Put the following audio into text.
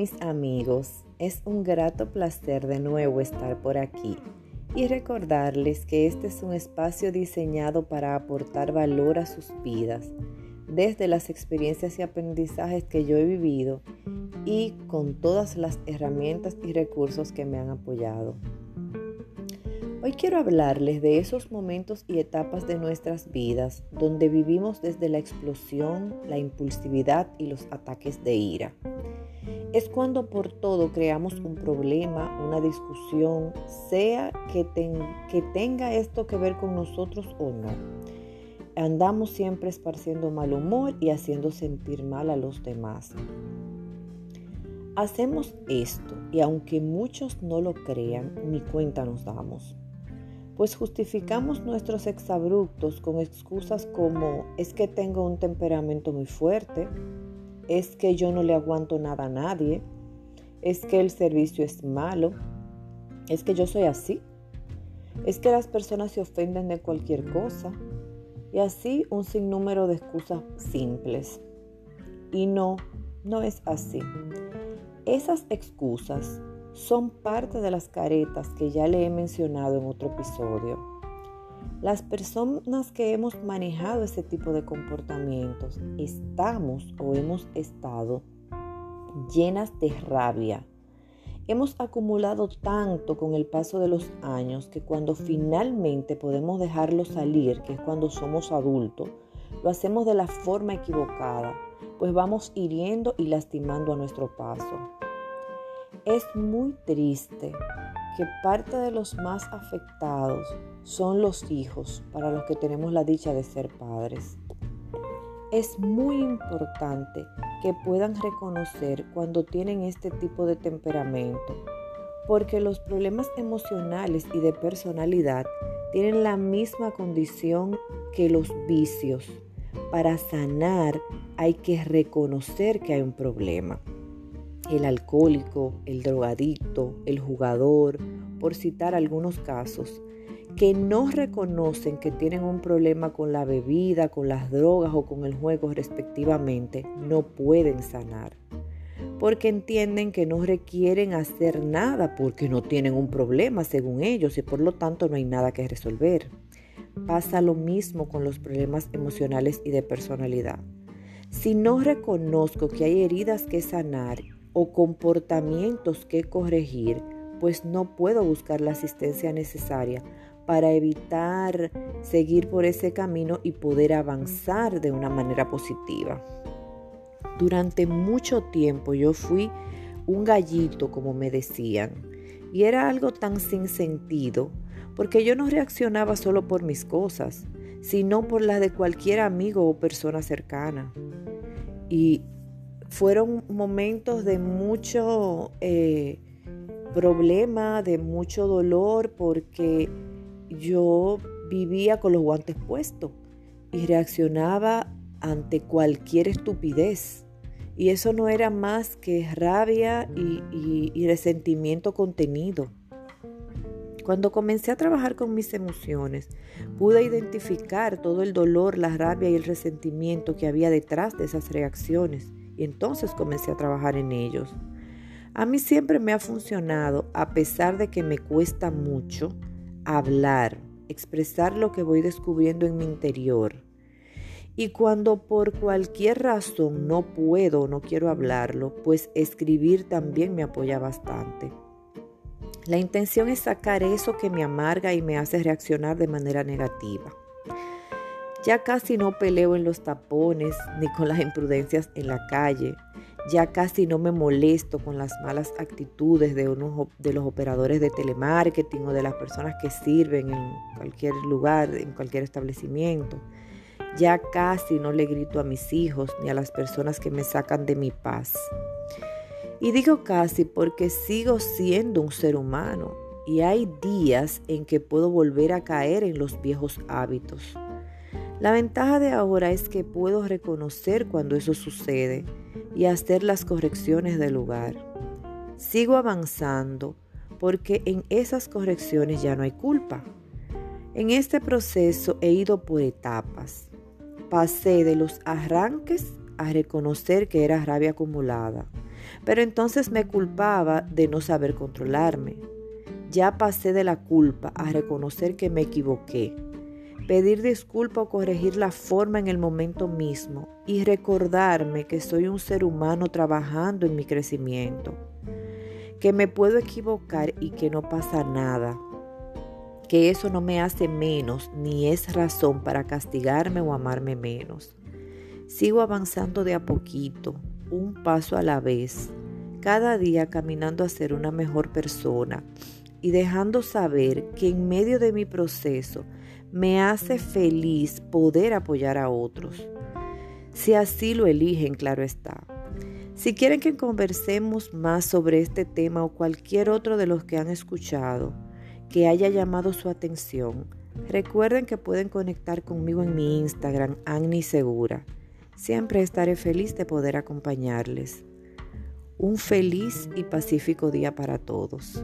mis amigos, es un grato placer de nuevo estar por aquí y recordarles que este es un espacio diseñado para aportar valor a sus vidas desde las experiencias y aprendizajes que yo he vivido y con todas las herramientas y recursos que me han apoyado. Hoy quiero hablarles de esos momentos y etapas de nuestras vidas donde vivimos desde la explosión, la impulsividad y los ataques de ira es cuando por todo creamos un problema, una discusión, sea que, tenga esto que ver con nosotros o no. Andamos siempre esparciendo mal humor y haciendo sentir mal a los demás. Hacemos esto y aunque muchos no lo crean, ni cuenta nos damos. Pues justificamos nuestros exabruptos con excusas como es que tengo un temperamento muy fuerte, es que yo no le aguanto nada a nadie, es que el servicio es malo, es que yo soy así, es que las personas se ofenden de cualquier cosa y así un sinnúmero de excusas simples. Y no, no es así. Esas excusas son parte de las caretas que ya le he mencionado en otro episodio. Las personas que hemos manejado ese tipo de comportamientos estamos o hemos estado llenas de rabia. Hemos acumulado tanto con el paso de los años que cuando finalmente podemos dejarlo salir, que es cuando somos adultos, lo hacemos de la forma equivocada, pues vamos hiriendo y lastimando a nuestro paso. Es muy triste que parte de los más afectados son los hijos para los que tenemos la dicha de ser padres. Es muy importante que puedan reconocer cuando tienen este tipo de temperamento, porque los problemas emocionales y de personalidad tienen la misma condición que los vicios. Para sanar hay que reconocer que hay un problema. El alcohólico, el drogadicto, el jugador, por citar algunos casos, que no reconocen que tienen un problema con la bebida, con las drogas o con el juego respectivamente, no pueden sanar. Porque entienden que no requieren hacer nada porque no tienen un problema según ellos y por lo tanto no hay nada que resolver. Pasa lo mismo con los problemas emocionales y de personalidad. Si no reconozco que hay heridas que sanar o comportamientos que corregir, pues no puedo buscar la asistencia necesaria para evitar seguir por ese camino y poder avanzar de una manera positiva. Durante mucho tiempo yo fui un gallito, como me decían, y era algo tan sin sentido, porque yo no reaccionaba solo por mis cosas, sino por las de cualquier amigo o persona cercana. Y fueron momentos de mucho eh, problema, de mucho dolor, porque yo vivía con los guantes puestos y reaccionaba ante cualquier estupidez. Y eso no era más que rabia y, resentimiento contenido. Cuando comencé a trabajar con mis emociones, pude identificar todo el dolor, la rabia y el resentimiento que había detrás de esas reacciones y entonces comencé a trabajar en ellos. A mí siempre me ha funcionado, a pesar de que me cuesta mucho, hablar, expresar lo que voy descubriendo en mi interior. Y cuando por cualquier razón no puedo o no quiero hablarlo, pues escribir también me apoya bastante. La intención es sacar eso que me amarga y me hace reaccionar de manera negativa. Ya casi no peleo en los tapones ni con las imprudencias en la calle. Ya casi no me molesto con las malas actitudes de, unos, de los operadores de telemarketing o de las personas que sirven en cualquier lugar, en cualquier establecimiento. Ya casi no le grito a mis hijos ni a las personas que me sacan de mi paz. Y digo casi porque sigo siendo un ser humano y hay días en que puedo volver a caer en los viejos hábitos. La ventaja de ahora es que puedo reconocer cuando eso sucede y hacer las correcciones del lugar. Sigo avanzando porque en esas correcciones ya no hay culpa. En este proceso he ido por etapas. Pasé de los arranques a reconocer que era rabia acumulada. pero entonces me culpaba de no saber controlarme. Ya pasé de la culpa a reconocer que me equivoqué, pedir disculpa o corregir la forma en el momento mismo y recordarme que soy un ser humano trabajando en mi crecimiento, que me puedo equivocar y que no pasa nada, que eso no me hace menos ni es razón para castigarme o amarme menos. Sigo avanzando de a poquito, un paso a la vez, cada día caminando a ser una mejor persona y dejando saber que en medio de mi proceso me hace feliz poder apoyar a otros. Si así lo eligen, claro está. Si quieren que conversemos más sobre este tema o cualquier otro de los que han escuchado que haya llamado su atención, recuerden que pueden conectar conmigo en mi Instagram, Agni Segura. Siempre estaré feliz de poder acompañarles. Un feliz y pacífico día para todos.